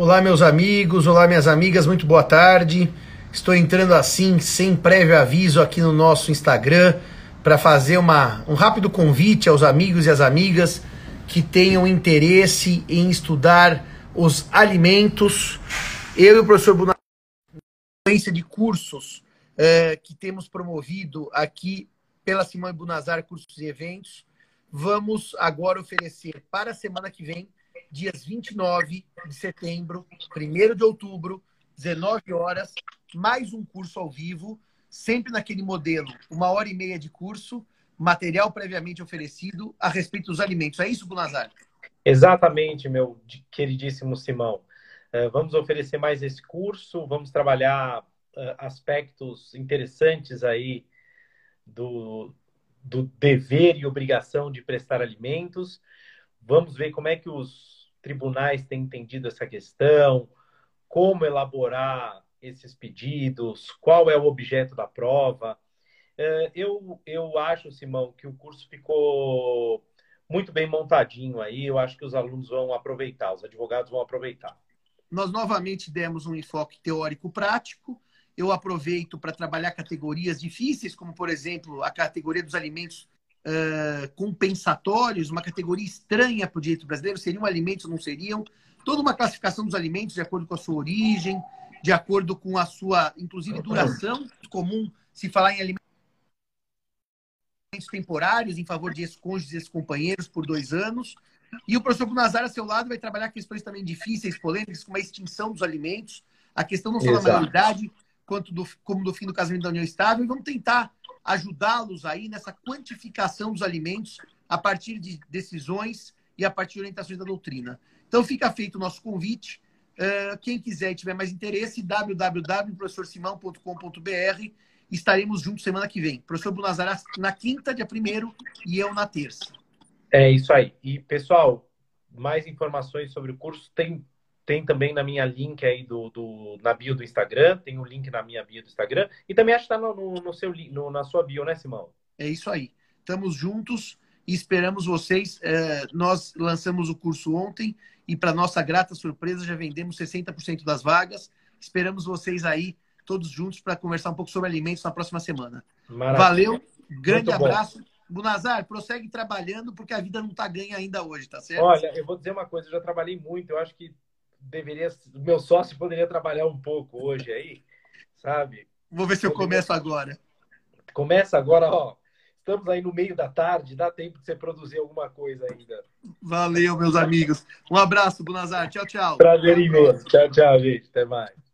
Olá, meus amigos, olá, minhas amigas, muito boa tarde. Estou entrando assim, sem prévio aviso, aqui no nosso Instagram, para fazer uma, um rápido convite aos amigos e às amigas que tenham interesse em estudar os alimentos. Eu e o professor Bunar, sequência de cursos eh, que temos promovido aqui pela Simone Bunazar Cursos e Eventos, vamos agora oferecer para a semana que vem dias 29 de setembro, 1 de outubro, 19 horas, mais um curso ao vivo, sempre naquele modelo, uma hora e meia de curso, material previamente oferecido a respeito dos alimentos. É isso, Bunazar? Exatamente, meu queridíssimo Simão. Uh, vamos oferecer mais esse curso, vamos trabalhar uh, aspectos interessantes aí do, do dever e obrigação de prestar alimentos. Vamos ver como é que os tribunais têm entendido essa questão, como elaborar esses pedidos, qual é o objeto da prova. É, eu, eu acho, Simão, que o curso ficou muito bem montadinho aí. Eu acho que os alunos vão aproveitar, os advogados vão aproveitar. Nós novamente demos um enfoque teórico-prático. Eu aproveito para trabalhar categorias difíceis, como, por exemplo, a categoria dos alimentos uh, compensatórios, uma categoria estranha para o direito brasileiro, seriam alimentos ou não seriam? Toda uma classificação dos alimentos de acordo com a sua origem, de acordo com a sua, inclusive, duração. comum se falar em alimentos temporários em favor de ex-cônjuges e ex-companheiros por dois anos. E o professor Nazar, a seu lado, vai trabalhar questões também difíceis, polêmicas, como a extinção dos alimentos, a questão não só Exato. da maioridade, quanto do, como do fim do casamento da união estável, e vamos tentar ajudá-los aí nessa quantificação dos alimentos a partir de decisões e a partir de orientações da doutrina. Então fica feito o nosso convite. Uh, quem quiser e tiver mais interesse, www.professorsimão.com.br. Estaremos juntos semana que vem. Professor Bunazará na quinta, dia primeiro, e eu na terça. É isso aí. E, pessoal, mais informações sobre o curso tem tem também na minha link aí do, do, na bio do Instagram, tem o um link na minha bio do Instagram, e também acho que está no, no, no, seu, no, na sua bio, né, Simão? É isso aí. Estamos juntos e esperamos vocês. É, nós lançamos o curso ontem e, para nossa grata surpresa, já vendemos 60% das vagas. Esperamos vocês aí, todos juntos, para conversar um pouco sobre alimentos na próxima semana. Maravilha. Valeu, grande Muito abraço. Bom. Bunazar, prossegue trabalhando, porque a vida não está ganha ainda hoje, tá certo? Olha, eu vou dizer uma coisa, eu já trabalhei muito, eu acho que deveria, meu sócio poderia trabalhar um pouco hoje aí, sabe? Vou ver se eu começo agora. Começa agora, ó. Estamos aí no meio da tarde, dá tempo de você produzir alguma coisa ainda. Valeu, meus amigos. Um abraço, Bunazar. Tchau, tchau. Prazer imenso. Tchau, tchau, gente. Até mais.